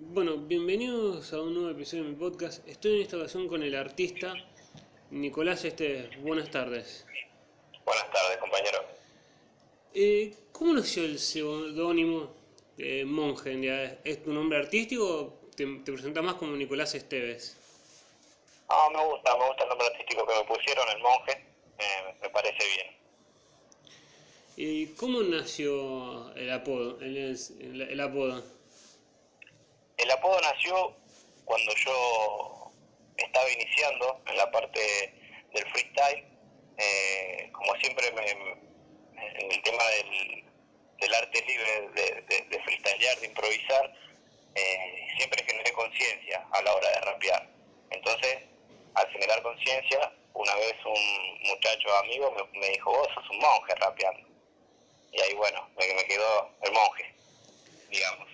bueno, bienvenidos a un nuevo episodio de mi podcast. Estoy en esta ocasión con el artista Nicolás Este. Buenas tardes. Buenas tardes, compañero. Eh, ¿Cómo nació el seudónimo de Monje? ¿Es tu nombre artístico o te, te presentas más como Nicolás Esteves? Ah, me gusta, me gusta el nombre artístico que me pusieron, el monje. Eh, me parece bien. ¿Y cómo nació el apodo? El, el- el apodo? El apodo nació cuando yo estaba iniciando en la parte del freestyle. Eh, como siempre, me, en el tema del, del arte libre de, freestylear, de improvisar, eh, siempre generé conciencia a la hora de rapear. Entonces, al generar conciencia, una vez un muchacho amigo me, dijo, vos sos un monje rapeando. Y ahí, bueno, me quedó el monje, digamos.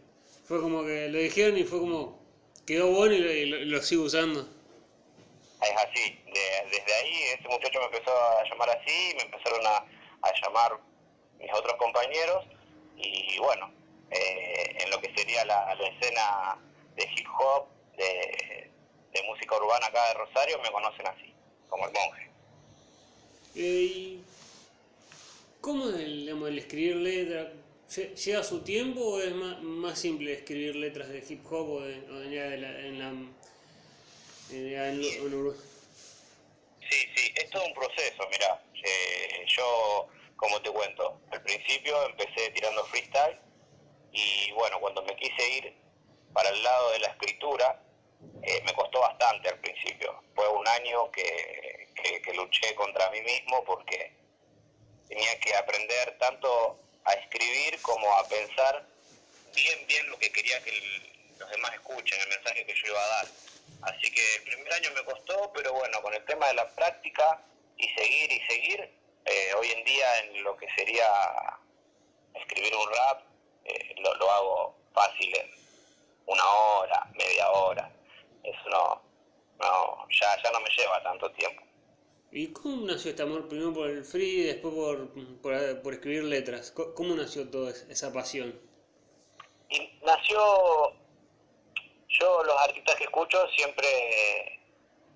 Fue como que lo dijeron y fue como quedó bueno y lo, y lo- lo sigo usando. Es así, de- desde ahí ese muchacho me empezó a llamar así, me empezaron a, a llamar mis otros compañeros y bueno, eh, en lo que sería la, la escena de hip hop, de, de música urbana acá de Rosario, me conocen así, como el monje. Eh, ¿Y cómo es el, digamos, el escribir letras? ¿Lle- ¿Lleva su tiempo o es más, más simple escribir letras de hip hop o, de, o de la, en la... en la- en? Sí, sí, es todo un proceso, mira, eh, yo, como te cuento, al principio empecé tirando freestyle y bueno, cuando me quise ir para el lado de la escritura, eh, me costó bastante al principio. Fue un año que, que, que luché contra mí mismo porque tenía que aprender tanto a escribir como a pensar bien, bien lo que quería que los demás escuchen, el mensaje que yo iba a dar. Así que el primer año me costó, pero bueno, con el tema de la práctica y seguir y seguir, eh, hoy en día en lo que sería escribir un rap, eh, lo, lo hago fácil en una hora, media hora. Eso no, no ya, ya no me lleva tanto tiempo. ¿Y cómo nació este amor primero por el free y después por, por, por escribir letras? ¿Cómo nació toda es- esa pasión? Y nació, yo los artistas que escucho siempre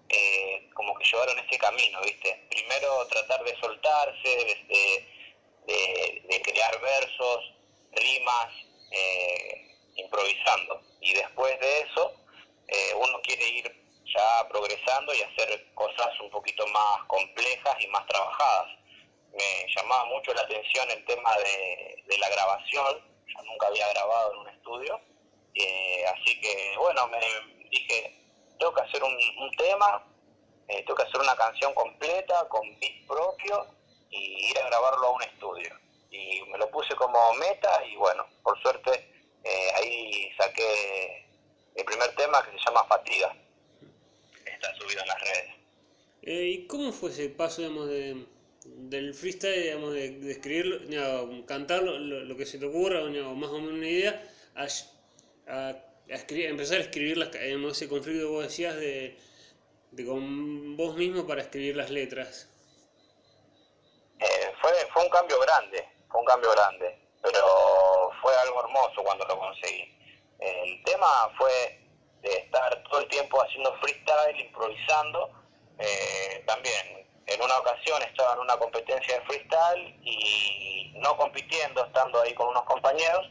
eh, como que llevaron ese camino, ¿viste? Primero tratar de soltarse, de- de crear versos, rimas, eh, improvisando. Y después de eso, eh, uno quiere ir ya progresando y hacer cosas un poquito más complejas y más trabajadas. Me llamaba mucho la atención el tema de, la grabación, yo nunca había grabado en un estudio, eh, así que bueno, me dije, tengo que hacer un, un tema, eh, tengo que hacer una canción completa con beat propio y ir a grabarlo a un estudio. Y me lo puse como meta y bueno, por suerte eh, ahí saqué el primer tema que se llama Fatiga. Está subido en las redes. Eh, ¿Y cómo fue ese paso, digamos, de, del freestyle, digamos, de, de escribirlo, digamos, cantar lo, que se te ocurra, o digamos, más o menos una idea, a, a- a escribir, empezar a escribir las, digamos, ese conflicto que vos decías de, de con vos mismo para escribir las letras? Eh, fue, fue un cambio grande, fue un cambio grande, pero fue algo hermoso cuando lo conseguí. El tema fue de estar todo el tiempo haciendo freestyle, improvisando. Eh, también en una ocasión estaba en una competencia de freestyle y no compitiendo, estando ahí con unos compañeros,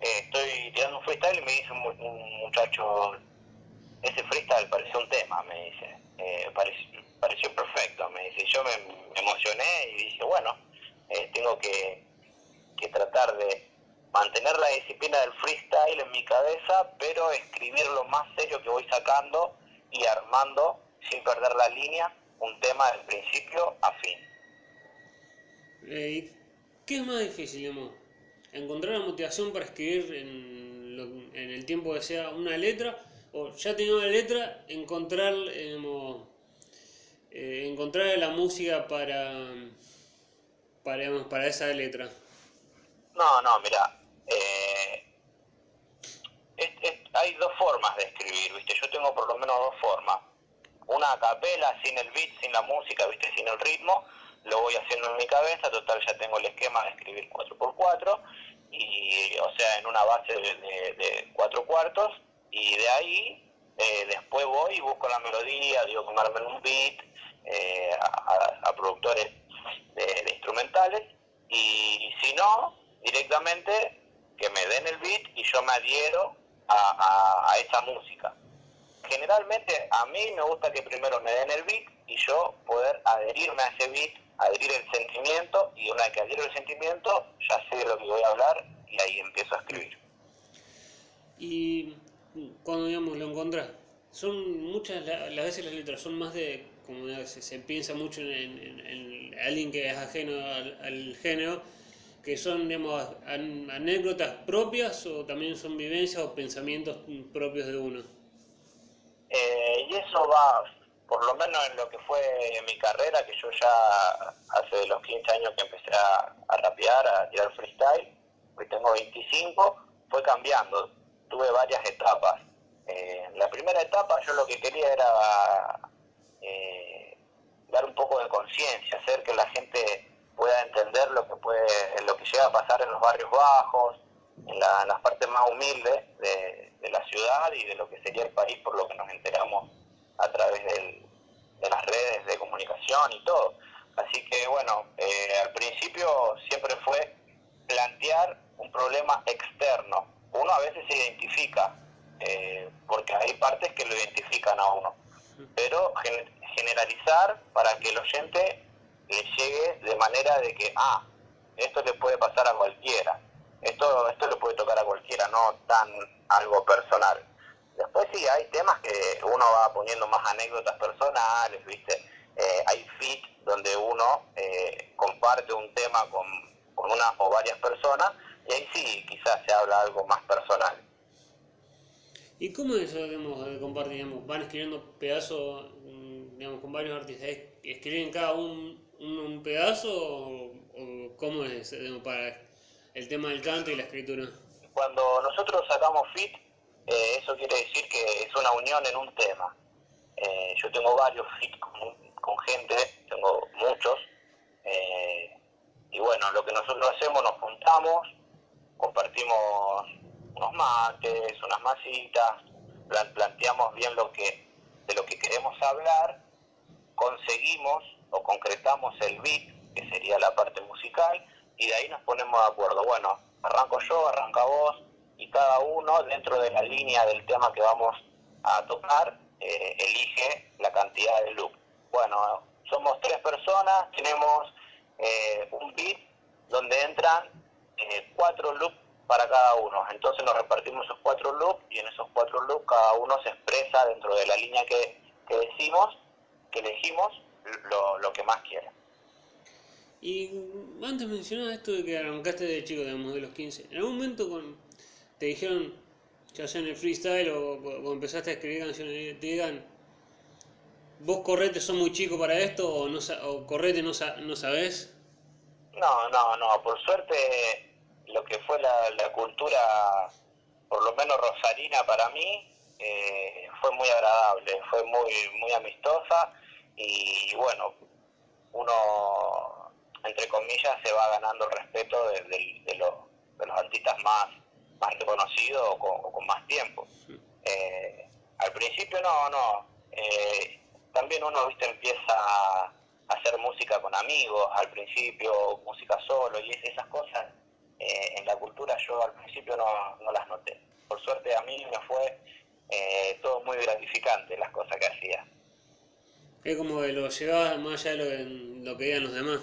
eh, estoy tirando un freestyle y me dice un, un muchacho, ese freestyle pareció un tema, me dice. Eh, pareció, pareció perfecto, me dice. Yo me, me emocioné y dije, bueno, eh, tengo que, que tratar de mantener la disciplina del freestyle en mi cabeza, pero escribir lo más serio que voy sacando y armando, sin perder la línea, un tema del principio a fin. Eh, ¿y ¿Qué es más difícil, digamos? ¿Encontrar la motivación para escribir en, lo- en el tiempo que sea una letra? ¿O ya teniendo la letra, encontrar, eh, digamos, eh, encontrar la música para, para, digamos, para esa letra? No, no, mira, eh, hay dos formas de escribir, ¿viste? Yo tengo por lo menos dos formas. Una a capela, sin el beat, sin la música, ¿viste? Sin el ritmo, lo voy haciendo en mi cabeza, total ya tengo el esquema de escribir 4x4 y, o sea, en una base de, de, de ahí eh, después voy y busco la melodía, digo que me un beat eh, a, a, productores de, instrumentales y, si no, directamente que me den el beat y yo me adhiero a, a, esa música. Generalmente a mí me gusta que primero me den el beat y yo poder adherirme a ese beat, adherir el sentimiento y una vez que adhiero el sentimiento ya sé de lo que voy a hablar y ahí empiezo a escribir. Y cuando digamos lo encontrás, son muchas las veces las letras son más de, como se, piensa mucho en, alguien que es ajeno al, género, que son digamos, anécdotas propias o también son vivencias o pensamientos propios de uno. Eh, y eso va, por lo menos en lo que fue mi carrera, que yo ya hace los 15 años que empecé a, a rapear, a tirar freestyle, hoy tengo 25, fue cambiando tuve varias etapas. Eh, la primera etapa yo lo que quería era eh, dar un poco de conciencia, hacer que la gente pueda entender lo que puede, lo que llega a pasar en los barrios bajos, en, las partes más humildes de, la ciudad y de lo que sería el país por lo que nos enteramos a través de las redes de comunicación y todo. Así que bueno, eh, al principio siempre fue plantear un problema externo, uno a veces se identifica, eh, porque hay partes que lo identifican a uno, pero generalizar para que el oyente le llegue de manera de que, ah, esto le puede pasar a cualquiera, esto, esto le puede tocar a cualquiera, no tan algo personal. Después sí, hay temas que uno va poniendo más anécdotas personales, ¿viste? Eh, hay fit donde uno eh, comparte un tema con, con una o varias personas y ahí sí, quizás se habla algo más personal. ¿Y cómo es eso, digamos, de compartir? ¿Van escribiendo pedazos, mm, digamos, con varios artistas? ¿Escriben cada un, un, pedazo o, cómo es para el tema del canto y la escritura? Cuando nosotros sacamos fit, eh, eso quiere decir que es una unión en un tema. Eh, yo tengo varios fit con, con gente, tengo muchos, eh, y bueno, lo que nosotros hacemos, nos juntamos, compartimos unos mates, unas masitas, planteamos bien lo que de lo que queremos hablar, conseguimos o concretamos el beat, que sería la parte musical, y de ahí nos ponemos de acuerdo. Bueno, arranco yo, arranca vos, y cada uno dentro de la línea del tema que vamos a tocar, eh, elige la cantidad de loop. Bueno, somos tres personas, tenemos eh, un beat donde entran eh, cuatro loops para cada uno. Entonces nos repartimos esos cuatro loops y en esos cuatro loops cada uno se expresa dentro de la línea que, que decimos, que elegimos, lo, lo que más quiere. Y antes mencionabas esto de que arrancaste de chico, digamos, de los 15. ¿En algún momento con, te dijeron, ya sea en el freestyle o cuando empezaste a escribir canciones, te digan, vos correte, sos muy chico para esto o, no, o correte, no, no sabés? No, no, no. Por suerte, lo que fue la, cultura, por lo menos rosarina para mí, eh, fue muy agradable, fue muy, muy amistosa y bueno, uno, entre comillas, se va ganando el respeto de, de, los, artistas más, más reconocidos o con, más tiempo. Eh, al principio no, no. Eh, también uno, viste, empieza a hacer música con amigos al principio, música solo, y esas cosas eh, en la cultura yo al principio no, no, las noté. Por suerte a mí me fue eh, todo muy gratificante las cosas que hacía. Es como que lo llevaba más allá de lo, que digan los demás.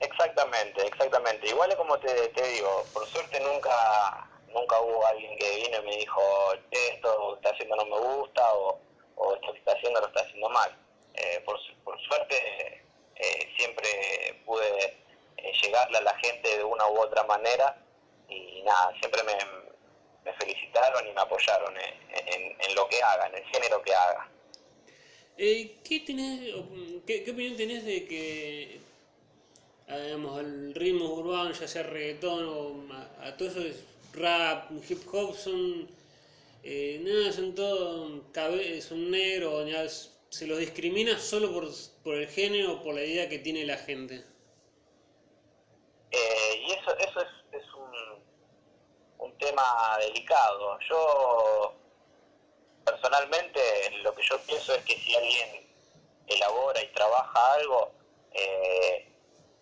Exactamente, exactamente. Igual es como te, te digo, por suerte nunca nunca hubo alguien que vino y me dijo, esto que está haciendo no me gusta o, o esto que está haciendo lo está haciendo mal eh, por, por, suerte eh, siempre pude eh, llegarle a la gente de una u otra manera y nada, siempre me, me felicitaron y me apoyaron en, en, lo que haga, en el género que haga. ¿Qué, tenés, qué, qué, opinión tenés de que digamos, el ritmo urbano, ya sea reggaetón o a, todo eso es rap, hip hop, son, nada, son todo, son negros, se los discrimina solo por, por el género o por la idea que tiene la gente. Eh, y eso, eso es, es un, un, tema delicado. Yo personalmente lo que yo pienso es que si alguien elabora y trabaja algo, eh,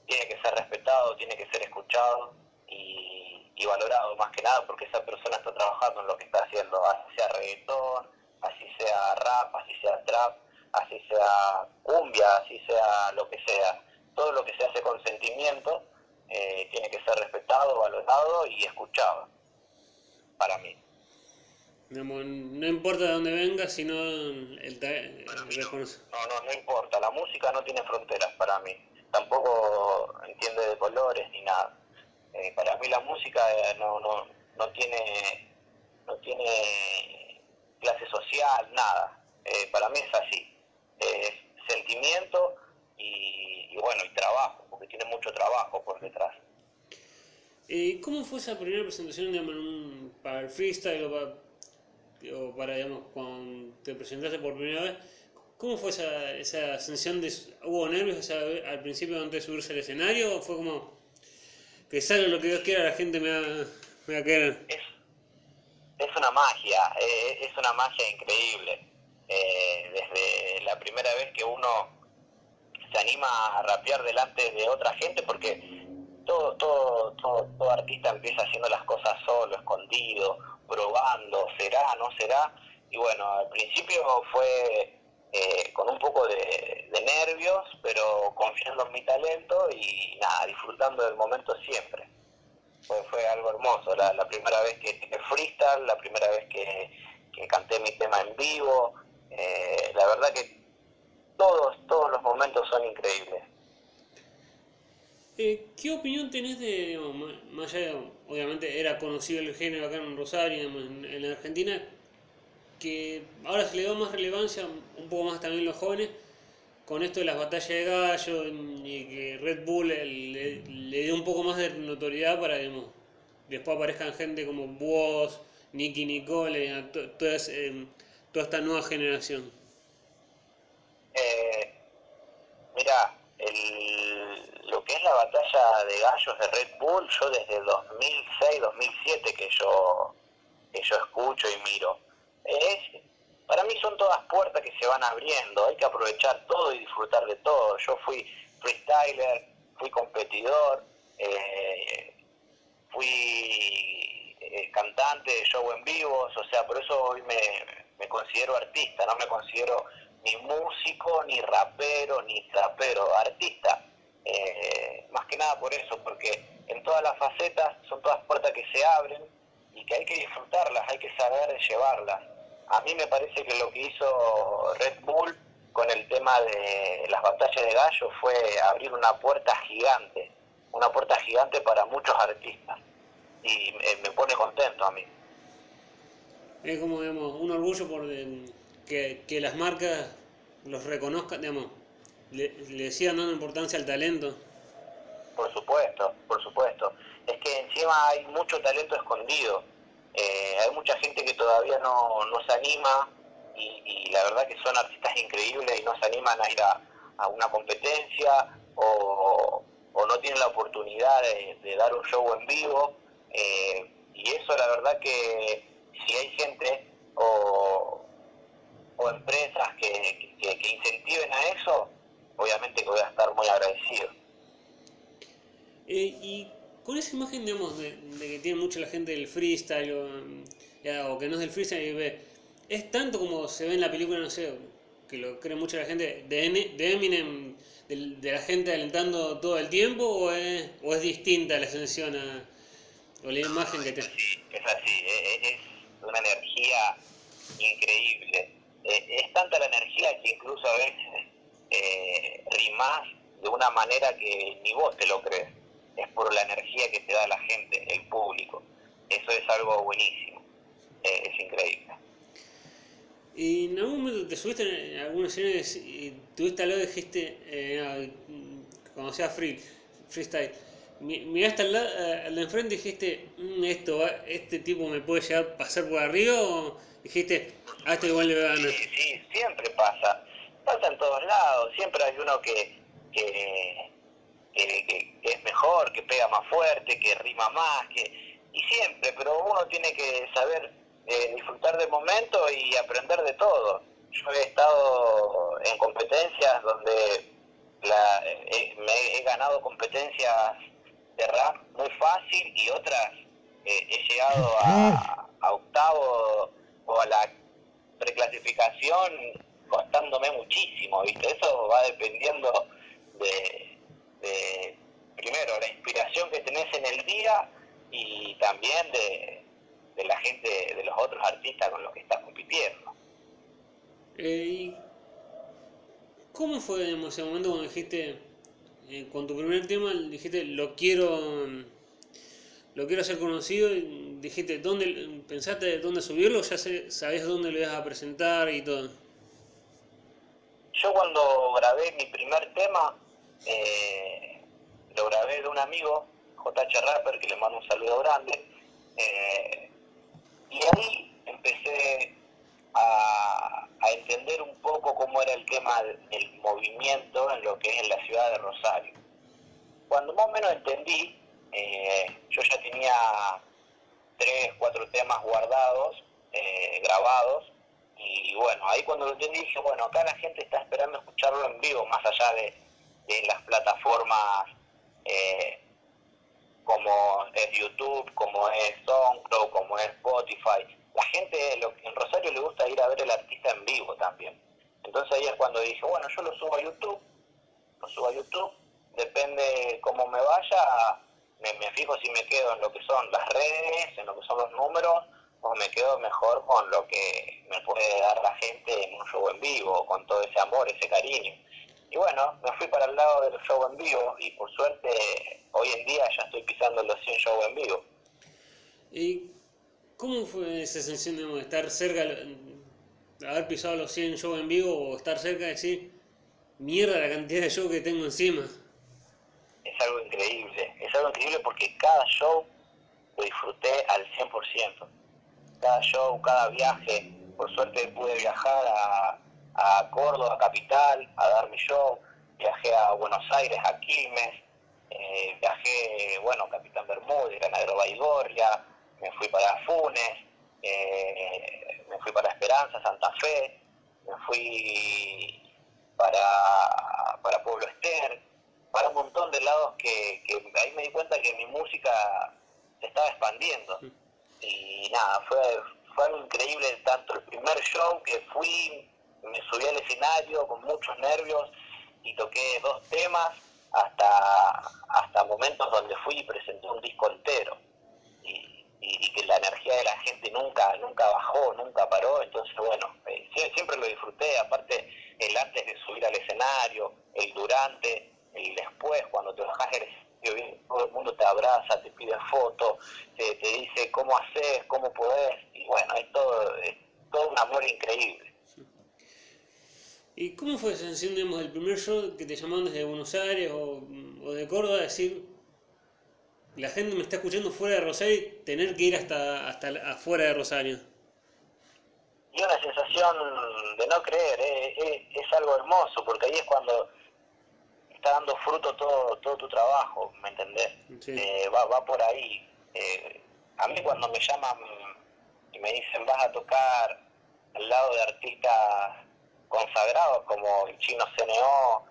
tiene que ser respetado, tiene que ser escuchado y, valorado más que nada porque esa persona está trabajando en lo que está haciendo, así sea reggaetón, así sea rap, así sea trap, así sea cumbia, así sea lo que sea. Todo lo que se hace con sentimiento eh, tiene que ser respetado, valorado y escuchado, para mí. No, importa de dónde venga, sino el, el, No, no, no importa. La música no tiene fronteras para mí. Tampoco entiende de colores ni nada. Eh, para mí la música eh, no, no, no tiene no tiene clase social, nada. Eh, para mí es así. Es sentimiento y, y, bueno, y trabajo, porque tiene mucho trabajo por detrás. ¿Cómo fue esa primera presentación digamos, para el freestyle o para o para, digamos, cuando te presentaste por primera vez, ¿cómo fue esa, esa sensación de, hubo nervios al principio antes de subirse al escenario o fue como que salga lo que Dios quiera, la gente me va, me va a querer? Es, es una magia, eh, es una magia increíble. Eh, desde la primera vez que uno se anima a rapear delante de otra gente, porque todo, todo, todo, todo artista empieza haciendo las cosas solo, escondido, probando, será, no será. Y bueno, al principio fue eh, con un poco de, nervios, pero confiando en mi talento y nada, disfrutando del momento siempre. Fue, fue algo hermoso, la, primera vez que tiré freestyle, la primera vez que, que canté mi tema en vivo, eh, la verdad que todos, todos los momentos son increíbles. Eh, ¿Qué opinión tenés de, digamos, más obviamente era conocido el género acá en Rosario, digamos, en, la Argentina, que ahora se le da más relevancia, un poco más también los jóvenes, con esto de las batallas de gallo y que Red Bull le, le dé un poco más de notoriedad para, después aparezcan gente como vos, Nicky Nicole, toda, eh, toda esta nueva generación? Eh, mira, el, lo que es la de gallos de Red Bull, yo desde 2006, 2007 que yo, que yo escucho y miro. Es, para mí son todas puertas que se van abriendo, hay que aprovechar todo y disfrutar de todo. Yo fui freestyler, fui competidor, eh, fui eh, cantante de show en vivos, o sea, por eso hoy me, me considero artista, no me considero ni músico, ni rapero, ni trapero, artista. Eh, más que nada por eso, porque en todas las facetas son todas puertas que se abren y que hay que disfrutarlas, hay que saber llevarlas. A mí me parece que lo que hizo Red Bull con el tema de las batallas de gallo fue abrir una puerta gigante, una puerta gigante para muchos artistas. Y me, pone contento a mí. Es como, digamos, un orgullo por que, que las marcas los reconozcan, digamos, le, le sigan dando importancia al talento. Por supuesto, por supuesto. Es que encima hay mucho talento escondido. Eh, hay mucha gente que todavía no, no se anima y, la verdad que son artistas increíbles y no se animan a ir a, a una competencia o, o, no tienen la oportunidad de, dar un show en vivo. Eh, y eso la verdad que si hay gente o, o empresas que, que, incentiven a eso, obviamente que voy a estar muy agradecido. Eh, y con esa imagen, digamos, de, de, que tiene mucha la gente del freestyle o, ya, o que no es del freestyle, es tanto como se ve en la película, no sé, que lo cree mucha la gente, de, de Eminem, de, de, la gente alentando todo el tiempo, o es, o es distinta la sensación a, o la imagen que te... Es así, es, así, es, es una energía increíble eh, es tanta la energía que incluso a veces eh, rimás de una manera que ni vos te lo crees. Es por la energía que te da la gente, el público. Eso es algo buenísimo. Eh, es increíble. ¿Y en algún momento te subiste en alguna escena y tuviste algo y dijiste, eh, cuando sea free, freestyle, miraste al, al de enfrente y dijiste, mmm, esto este tipo me puede llegar a pasar por arriba o dijiste, a este igual le va a ganar? Sí, sí, siempre pasa. Pasa en todos lados. Siempre hay uno que, que, que, es mejor, que pega más fuerte, que rima más, que y siempre, pero uno tiene que saber disfrutar del momento y aprender de todo. Yo he estado en competencias donde la, me he ganado competencias de rap muy fácil y otras eh, he llegado a, a octavo o a la preclasificación costándome muchísimo, ¿viste? Eso va dependiendo de, de, primero, la inspiración que tenés en el día y también de, de la gente, de los otros artistas con los que estás compitiendo. Eh, ¿Cómo fue en ese momento cuando dijiste, eh, con tu primer tema, dijiste, lo quiero, lo quiero hacer conocido? Y dijiste, ¿dónde, ¿pensaste dónde subirlo? ¿Ya sabías dónde lo ibas a presentar y todo? Yo cuando grabé mi primer tema, eh, lo grabé de un amigo, JH Rapper, que le mando un saludo grande, eh, y ahí empecé a, entender un poco cómo era el tema del movimiento en lo que es en la ciudad de Rosario. Cuando más o menos entendí, eh, yo ya tenía tres, cuatro temas guardados, grabados, y bueno, ahí cuando lo entendí dije, bueno, acá la gente está esperando escucharlo en vivo, más allá de, de las plataformas eh, como es YouTube, como es SoundCloud, como es Spotify. La gente lo, en Rosario le gusta ir a ver el artista en vivo también. Entonces ahí es cuando dije, bueno, yo lo subo a YouTube, lo subo a YouTube, depende cómo me vaya, me, me fijo si me quedo en lo que son las redes, en lo que son los números, o me quedo mejor con lo que me puede dar la gente en un show en vivo, con todo ese amor, ese cariño. Y bueno, me fui para el lado del show en vivo y por suerte hoy en día ya estoy pisando los 100 shows en vivo. ¿Y cómo fue esa sensación de estar cerca, de haber pisado los 100 shows en vivo o estar cerca de decir, mierda la cantidad de shows que tengo encima? Es algo increíble, es algo increíble porque cada show lo disfruté al 100%. Cada show, cada viaje, por suerte pude viajar a, a Córdoba, capital, a dar mi show, viajé a Buenos Aires, a Quilmes, eh, viajé, bueno, Capitán Bermúdez, Granadero Baigorria, me fui para Funes, eh, me fui para Esperanza, Santa Fe, me fui para, para Pueblo Ester, para un montón de lados que ahí me di cuenta que mi música se estaba expandiendo. Y nada, fue, fue algo increíble tanto el primer show que fui, me subí al escenario con muchos nervios y toqué dos temas hasta, hasta momentos donde fui y presenté un disco entero. Y, que la energía de la gente nunca nunca bajó, nunca paró, entonces bueno, eh, siempre lo disfruté, aparte el antes de subir al escenario, el durante, el después, cuando te bajas del escenario, todo el mundo te abraza, te pide fotos, te, te dice cómo haces, cómo podés, y bueno, es todo, es todo un amor increíble. ¿Y cómo fue esa sensación, digamos, del primer show que te llamaron desde Buenos Aires o, o de Córdoba, decir, la gente me está escuchando fuera de Rosario y tener que ir hasta, hasta afuera de Rosario? Y una sensación de no creer, eh, eh, es algo hermoso, porque ahí es cuando está dando fruto todo, todo tu trabajo, ¿me entendés? Sí. Eh, va, va por ahí. a mí cuando me llaman y me dicen vas a tocar al lado de artistas consagrados como el chino CNO,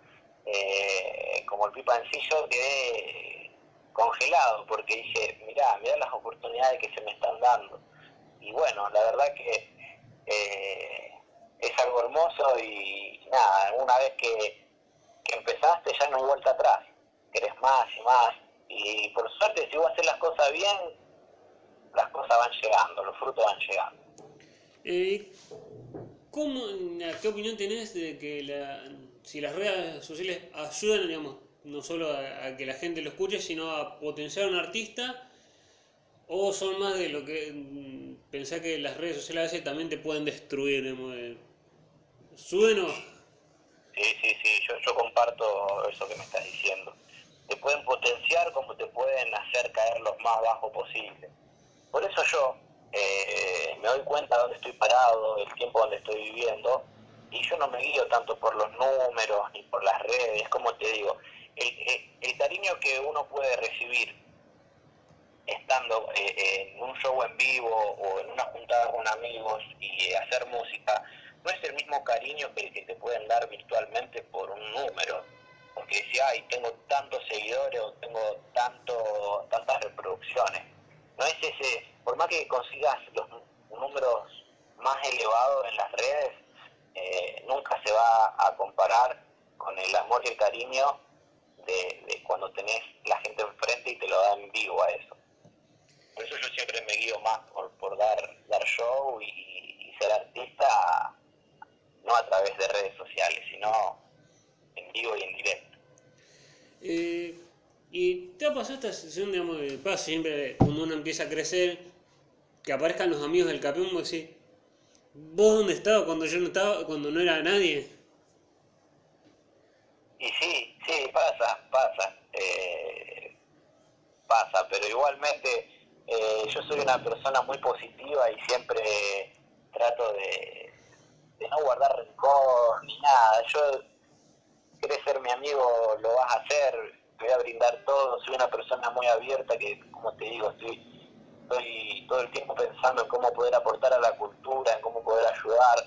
eh, como el Pipa Encillo, quedé congelado porque dije, mirá, mirá las oportunidades que se me están dando. Y bueno, la verdad que eh, es algo hermoso y nada, una vez que empezaste ya no hay vuelta atrás, querés más y más. Y por suerte, si vos haces las cosas bien, las cosas van llegando, los frutos van llegando. Eh, ¿cómo, ¿Qué opinión tenés de que la, si las redes sociales ayudan, digamos, no solo a, que la gente lo escuche, sino a potenciar a un artista? ¿O son más de lo que mm, pensás que las redes sociales a veces también te pueden destruir? Digamos. Sí, sí, sí, yo, yo comparto eso que me estás diciendo. Te pueden potenciar como te pueden hacer caer lo más bajo posible. Por eso yo eh, me doy cuenta de dónde estoy parado, el tiempo donde estoy viviendo, y yo no me guío tanto por los números ni por las redes, como te digo, el, el, el cariño que uno puede recibir estando eh, en un show en vivo o en una juntada con hacer música no es el mismo cariño que el que te pueden dar virtualmente por un número. Porque decía, ay, tengo tantos seguidores o tengo tanto, tantas reproducciones. No es ese, por más que consigas los números más elevados en las redes, eh, nunca se va a comparar con el amor y el cariño de, cuando tenés la gente enfrente y te lo da en vivo a eso. Por eso yo siempre me guío más por, por dar, dar show y, ser artista, no a través de redes sociales, sino en vivo y en directo. Eh, ¿Y te ha pasado esta sensación, digamos, de paz siempre cuando uno empieza a crecer, que aparezcan los amigos del campeón, y decís, ¿vos dónde estabas cuando yo no estaba, cuando no era nadie? Y sí, sí, pasa, pasa. Eh, pasa, pero igualmente eh, yo soy una persona muy positiva y siempre trato de, no guardar rencor ni nada. Yo, querés ser mi amigo, lo vas a hacer, te voy a brindar todo. Soy una persona muy abierta que, como te digo, estoy, todo el tiempo pensando en cómo poder aportar a la cultura, en cómo poder ayudar.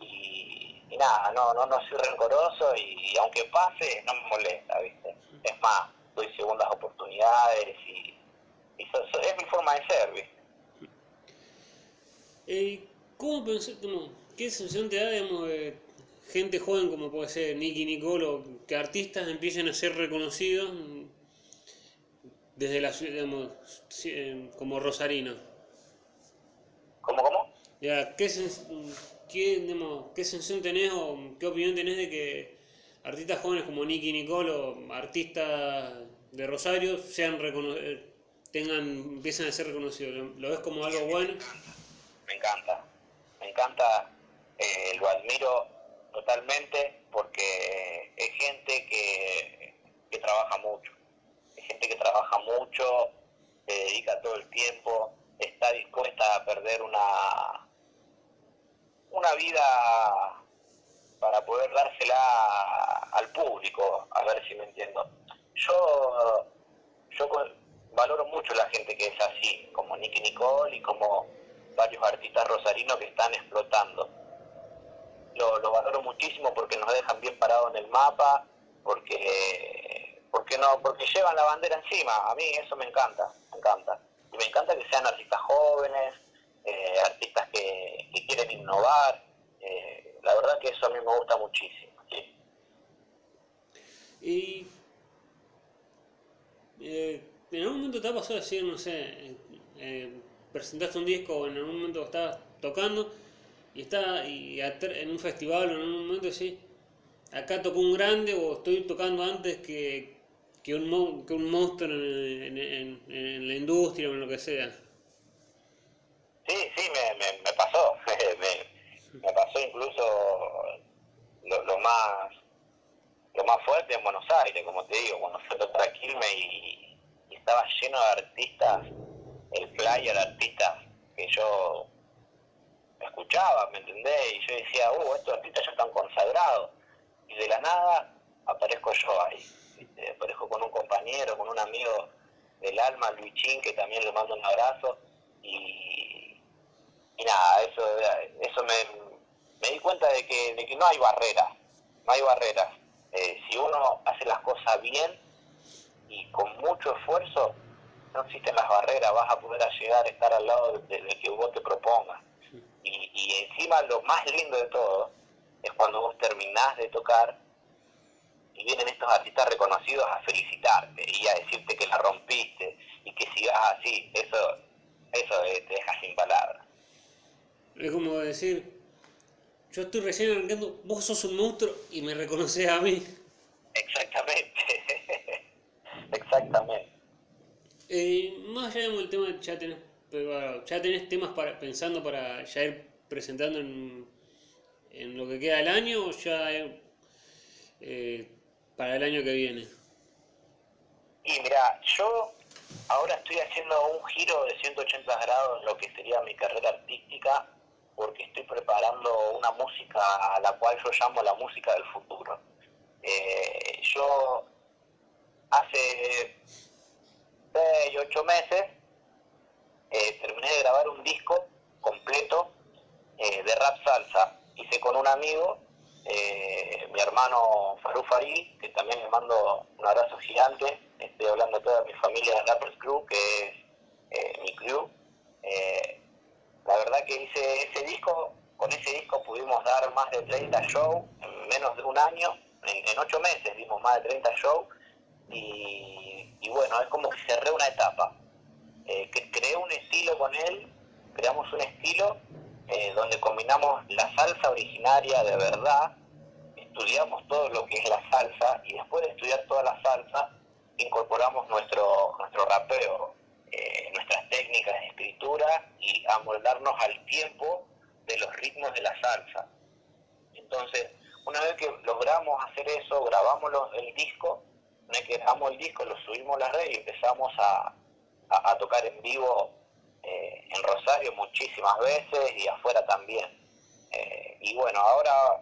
Y, y nada, no, no, no soy rencoroso y, aunque pase, no me molesta, ¿viste? Es más, doy segundas oportunidades y, es mi forma de ser, ¿viste? Eh, ¿Cómo pensás, qué sensación te da, digamos, de gente joven como puede ser Nicky Nicolo, que artistas empiecen a ser reconocidos desde la ciudad, digamos, como Rosarino? ¿Cómo, cómo? Ya, ¿qué, ¿qué, ¿qué sensación tenés o qué opinión tenés de que artistas jóvenes como Nicky Nicolo, artistas de Rosario, sean eh, tengan, empiecen a ser reconocidos? ¿Lo ves como algo bueno? Me encanta, me encanta, eh, lo admiro totalmente porque es gente que, que trabaja mucho, es gente que trabaja mucho, se dedica todo el tiempo, está dispuesta a perder una una vida para poder dársela al público, a ver si me entiendo. Yo, yo valoro mucho la gente que es así, como Nicky Nicole y como varios artistas rosarinos que están explotando. Lo, lo valoro muchísimo porque nos dejan bien parados en el mapa, porque, porque no, porque llevan la bandera encima. A mí eso me encanta, me encanta. Y me encanta que sean artistas jóvenes, eh, artistas que, quieren innovar. Eh, la verdad que eso a mí me gusta muchísimo. Y eh, en algún momento te ha pasado decir, no sé, presentaste un disco o en algún momento estabas tocando y está y en un festival o en un momento así, acá tocó un grande o estoy tocando antes que, que, un, que un monstruo en, en la industria o en lo que sea. Sí, sí, me, me, me pasó. me, pasó incluso lo, más lo más fuerte en Buenos Aires, como te digo, cuando fue a Quilmes y, y, estaba lleno de artistas, el player de artistas que yo escuchaba, ¿me entendés? Y yo decía, uh, estos artistas ya están consagrados. Y de la nada aparezco yo ahí. Aparezco con un compañero, con un amigo del alma, Luichín, que también le mando un abrazo. Y, nada, eso, eso me, di cuenta de que, de que no hay barreras, no hay barreras. Eh, si uno hace las cosas bien y con mucho esfuerzo, no existen las barreras, vas a poder llegar a estar al lado de, que vos te propongas. Y, y encima lo más lindo de todo es cuando vos terminás de tocar y vienen estos artistas reconocidos a felicitarte y a decirte que la rompiste y que sigas así, eso, eso te deja sin palabras. Es como decir, yo estoy recién arrancando, vos sos un monstruo y me reconoces a mí. Exactamente, exactamente. Eh, más allá del tema, ya tenés, ya tenés temas para, pensando para ya ir presentando en, en lo que queda del año o ya eh, para el año que viene. Y mira, yo ahora estoy haciendo un giro de 180 grados en lo que sería mi carrera artística porque estoy preparando una música a la cual yo llamo la música del futuro. Eh, yo hace 6, 8 meses eh, terminé de grabar un disco completo eh, de rap salsa amigo, eh, mi hermano Farú Farí, que también le mando un abrazo gigante, estoy hablando de toda mi familia de Rappers Crew, que es mi crew. La verdad que hice ese disco, con ese disco pudimos dar más de 30 shows en menos de un año, en, en 8 meses dimos más de 30 shows y bueno, es como que cerré una etapa. Eh, que creé un estilo con él, creamos un estilo eh, donde combinamos la salsa originaria de verdad, estudiamos todo lo que es la salsa y después de estudiar toda la salsa incorporamos nuestro, nuestro rapeo, eh, nuestras técnicas de escritura y amoldarnos al tiempo de los ritmos de la salsa. Entonces, una vez que logramos hacer eso, grabamos el disco, una vez el disco, lo subimos a la red y empezamos a, a, tocar en vivo eh, en Rosario muchísimas veces y afuera también. Eh, y bueno, ahora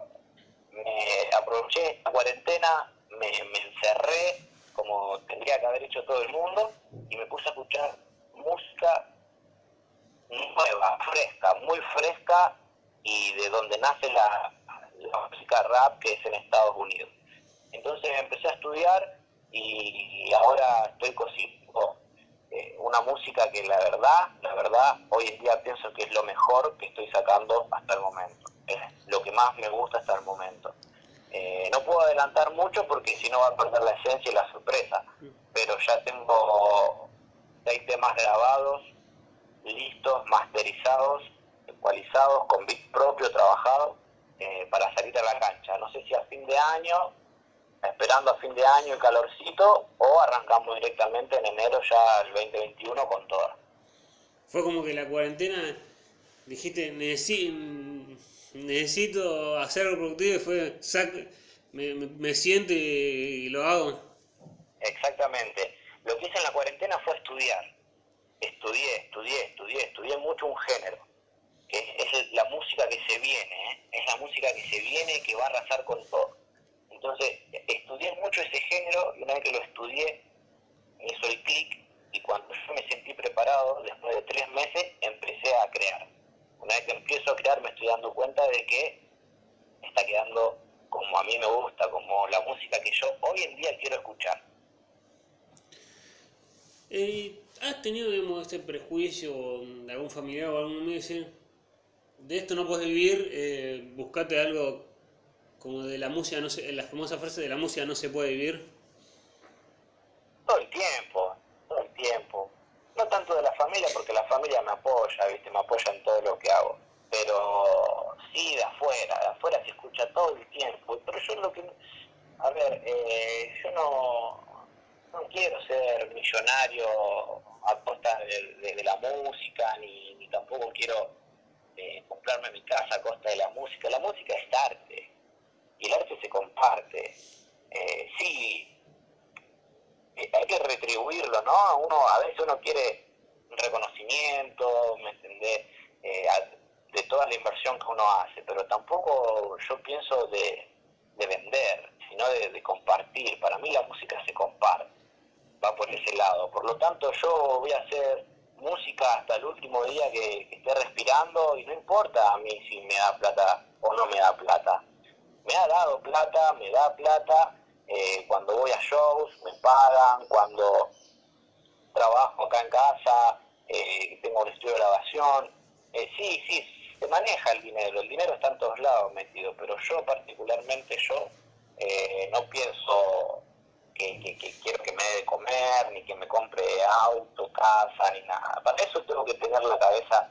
me aproveché esta cuarentena, me, me, encerré como tendría que haber hecho todo el mundo y me puse a escuchar música nueva, fresca, muy fresca y de donde nace la, la música rap que es en Estados Unidos. Entonces empecé a estudiar y, y ahora estoy cocinando eh, una música que la verdad, la verdad, hoy en día pienso que es lo mejor que estoy sacando hasta el momento. Es lo que más me gusta hasta el momento. Eh, no puedo adelantar mucho porque si no va a perder la esencia y la sorpresa, pero ya tengo seis temas grabados, listos, masterizados, ecualizados, con beat propio, trabajado, eh, para salir a la cancha. No sé si a fin de año esperando a fin de año el calorcito o arrancamos directamente en enero ya el 2021 con todo. Fue como que la cuarentena, dijiste, necesito, necesito hacer algo productivo y fue, sac, me, me, siento y, lo hago. Exactamente. Lo que hice en la cuarentena fue estudiar. Estudié, estudié, estudié, estudié mucho un género. Que es, es la música que se viene, ¿eh? es la música que se viene que va a arrasar con todo entonces, estudié mucho ese género y una vez que lo estudié, me hizo el clic y cuando yo me sentí preparado, después de tres meses, empecé a crear. Una vez que empiezo a crear, me estoy dando cuenta de que está quedando como a mí me gusta, como la música que yo hoy en día quiero escuchar. Eh, ¿Has tenido digamos, este prejuicio de algún familiar o algún amigo de esto no puedes vivir, eh, buscate algo como de la música, no se, la famosa frase de la música no se puede vivir? Todo el tiempo, todo el tiempo. No tanto de la familia, porque la familia me apoya, ¿viste? Me apoya en todo lo que hago. Pero sí de afuera, de afuera se escucha todo el tiempo. Pero yo lo que... A ver, eh, yo no, no quiero ser millonario a costa de, la música, ni, ni tampoco quiero eh, comprarme mi casa a costa de la música. La música es arte y el arte se comparte. Eh, sí, hay que retribuirlo, ¿no? Uno a veces uno quiere reconocimiento, ¿me entendés? Eh, de toda la inversión que uno hace, pero tampoco yo pienso de, de vender, sino de, de, compartir. Para mí la música se comparte, va por ese lado. Por lo tanto, yo voy a hacer música hasta el último día que, que esté respirando y no importa a mí si me da plata o no me da plata me ha dado plata, me da plata, eh, cuando voy a shows me pagan, cuando trabajo acá en casa, eh, tengo un estudio de grabación, eh, sí, sí, se maneja el dinero, el dinero está en todos lados metido, pero yo particularmente yo no pienso que, quiero que me dé de comer, ni que me compre auto, casa, ni nada. Para eso tengo que tener la cabeza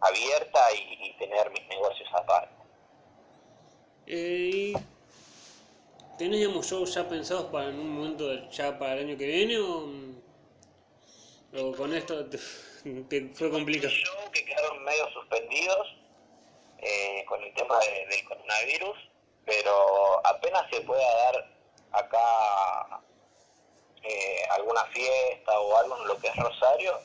abierta y, y tener mis negocios aparte. Eh, ¿Tenés digamos, shows ya pensados para en un momento ya para el año que viene o, o con esto te, te fue complicado? Shows que quedaron medio suspendidos eh, con el tema de, del coronavirus, pero apenas se pueda dar acá eh, alguna fiesta o algo en lo que es Rosario,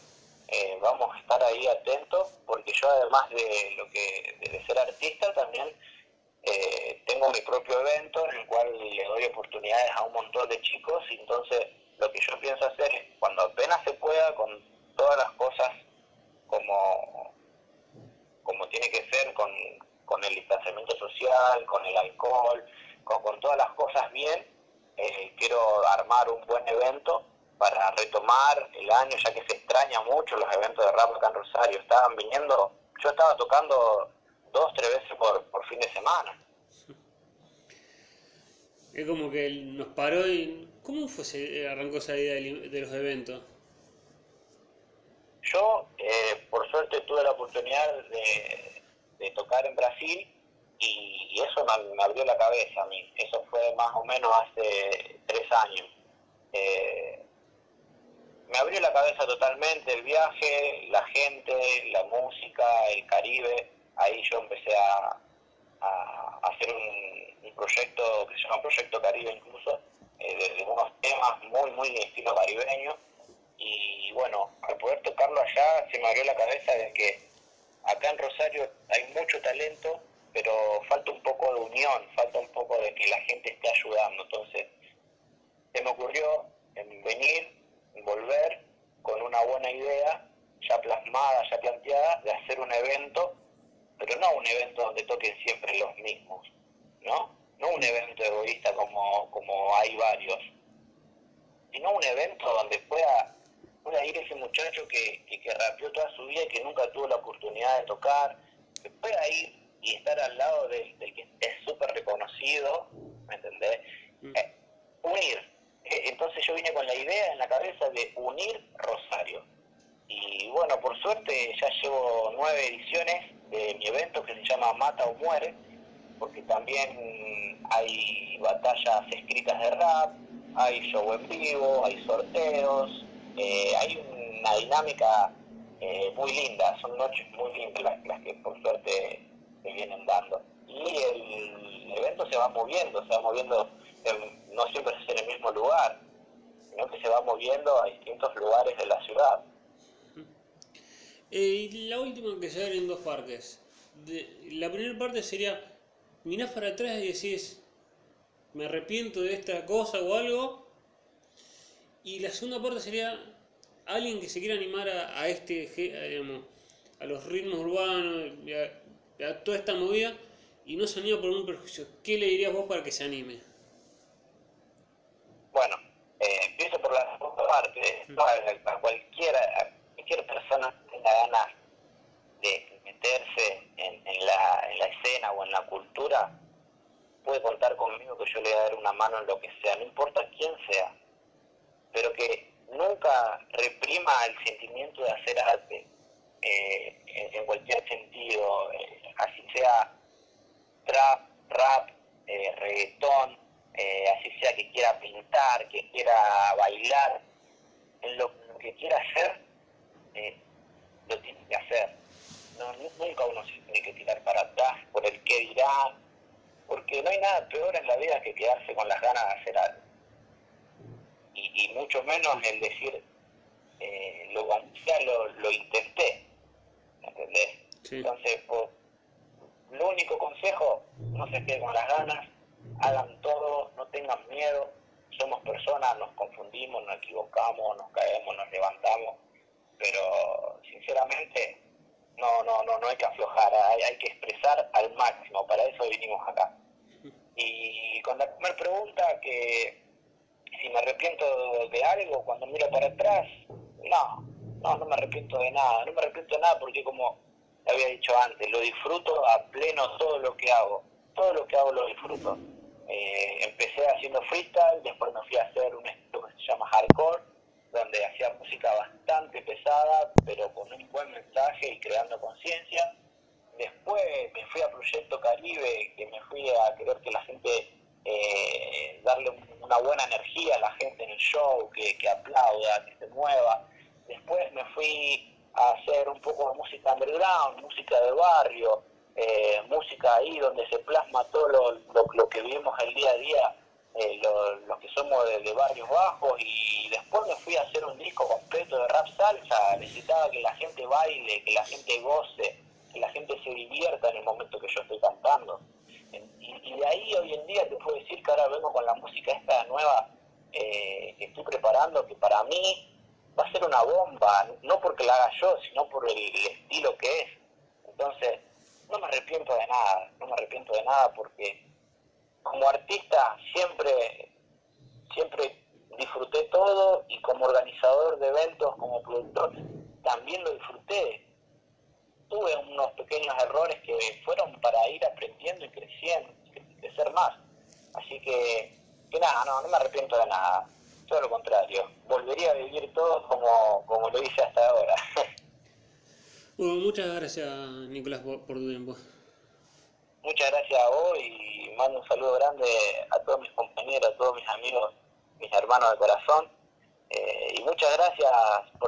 eh, vamos a estar ahí atentos, porque yo además de lo que de ser artista también eh, tengo mi propio evento en el cual le doy oportunidades a un montón de chicos y entonces lo que yo pienso hacer es cuando apenas se pueda con todas las cosas como como tiene que ser con, con con el distanciamiento social, con el alcohol, con, todas las cosas bien, eh, quiero armar un buen evento para retomar el año, ya que se extraña mucho los eventos de rap acá en Rosario. Estaban viniendo, yo estaba tocando dos, tres veces por, por fin de semana. Es como que nos paró y... ¿Cómo fue se arrancó esa idea de los eventos? Yo, eh, por suerte, tuve la oportunidad de, de tocar en Brasil y, eso me, abrió la cabeza a mí. Eso fue más o menos hace tres años. Eh, me abrió la cabeza totalmente el viaje, la gente, la música, el Caribe. Ahí yo empecé a, hacer un, proyecto que se llama Proyecto Caribe incluso, eh, de, unos temas muy, muy de estilo caribeño. Y bueno, al poder tocarlo allá se me abrió la cabeza de que acá en Rosario hay mucho talento, pero falta un poco de unión, falta un poco de que la gente esté ayudando. Entonces, se me ocurrió en venir, volver con una buena idea, ya plasmada, ya planteada, de hacer un evento, pero no un evento donde toquen siempre los mismos, ¿no? No un evento egoísta como, como hay varios, sino un evento donde pueda pueda ir ese muchacho que, que, rapeó toda su vida y que nunca tuvo la oportunidad de tocar, que pueda ir y estar al lado del, que es súper reconocido, ¿me entendés? Mm. Eh, unir. Eh, entonces yo vine con la idea en la cabeza de unir Rosario. Y bueno, por suerte ya llevo nueve ediciones de mi evento que se llama Mata o Muere, porque también hay batallas escritas de rap, hay show en vivo, hay sorteos, eh, hay una dinámica eh, muy linda, son noches muy lindas las, que por suerte se vienen dando. Y el, evento se va moviendo, se va moviendo, no siempre es en el mismo lugar, sino que se va moviendo a distintos lugares de la ciudad. Eh, y la última que se abre en dos partes. la primera parte sería, mirás para atrás y decís, me arrepiento de esta cosa o algo, y la segunda parte sería alguien que se quiera animar a, este, a, los ritmos urbanos, a, toda esta movida, y no se anima por un perjuicio. ¿Qué le dirías vos para que se anime? Bueno, eh, empiezo por la segunda parte. Mm. A, cualquiera, cualquier persona que tenga ganas de meterse en, la, en la escena o en la cultura, puede contar conmigo que yo le voy a dar una mano en lo que sea, no importa quién sea pero que nunca reprima el sentimiento de hacer arte eh, en, cualquier sentido, eh, así sea trap, rap, eh, reggaetón, así sea que quiera pintar, que quiera bailar, en lo, que quiera hacer, lo tiene que hacer. No, nunca uno se tiene que tirar para atrás por el qué dirán, porque no hay nada peor en la vida que quedarse con las ganas de hacer algo y, mucho menos el decir, eh, lo, lo, lo intenté, ¿entendés? Entonces, pues, lo único consejo, no se queden con las ganas, hagan todo, no tengan miedo, somos personas, nos confundimos, nos equivocamos, nos caemos, nos levantamos, pero sinceramente no, no, no, no hay que aflojar, hay, hay que expresar al máximo, para eso vinimos acá. Y con la primera pregunta que si me arrepiento de algo cuando miro para atrás, no, no, no me arrepiento de nada, no me arrepiento de nada porque como había dicho antes, lo disfruto a pleno todo lo que hago, todo lo que hago lo disfruto. Eh, empecé haciendo freestyle, después me fui a hacer un estilo que se llama hardcore, donde hacía música bastante pesada, pero con un buen mensaje y creando conciencia. Después me fui a Proyecto Caribe, que me fui a querer que la gente eh, darle una buena energía a la gente en el show, que, que aplauda, que se mueva. Después me fui a hacer un poco de música underground, música de barrio, eh, música ahí donde se plasma todo lo, lo, que vivimos el día a día, eh, los que somos de, barrios bajos, y después me fui a hacer un disco completo de rap salsa, necesitaba que la gente baile, que la gente goce, que la gente se divierta en el momento que yo estoy cantando. Y, de ahí hoy en día te puedo decir que ahora vengo con la música esta nueva eh, que estoy preparando, que para mí va a ser una bomba, no porque la haga yo, sino por el, estilo que es. Entonces, no me arrepiento de nada, no me arrepiento de nada porque como artista siempre, siempre disfruté todo y como organizador de eventos, como productor, también lo disfruté. Tuve unos pequeños errores que fueron para ir aprendiendo y creciendo, y crecer más. Así que, que nada, no, no me arrepiento de nada. Todo lo contrario, volvería a vivir todo como, como lo hice hasta ahora. Bueno, muchas gracias Nicolás por, por tu tiempo. Muchas gracias a vos y mando un saludo grande a todos mis compañeros, a todos mis amigos, mis hermanos de corazón. Eh, y muchas gracias por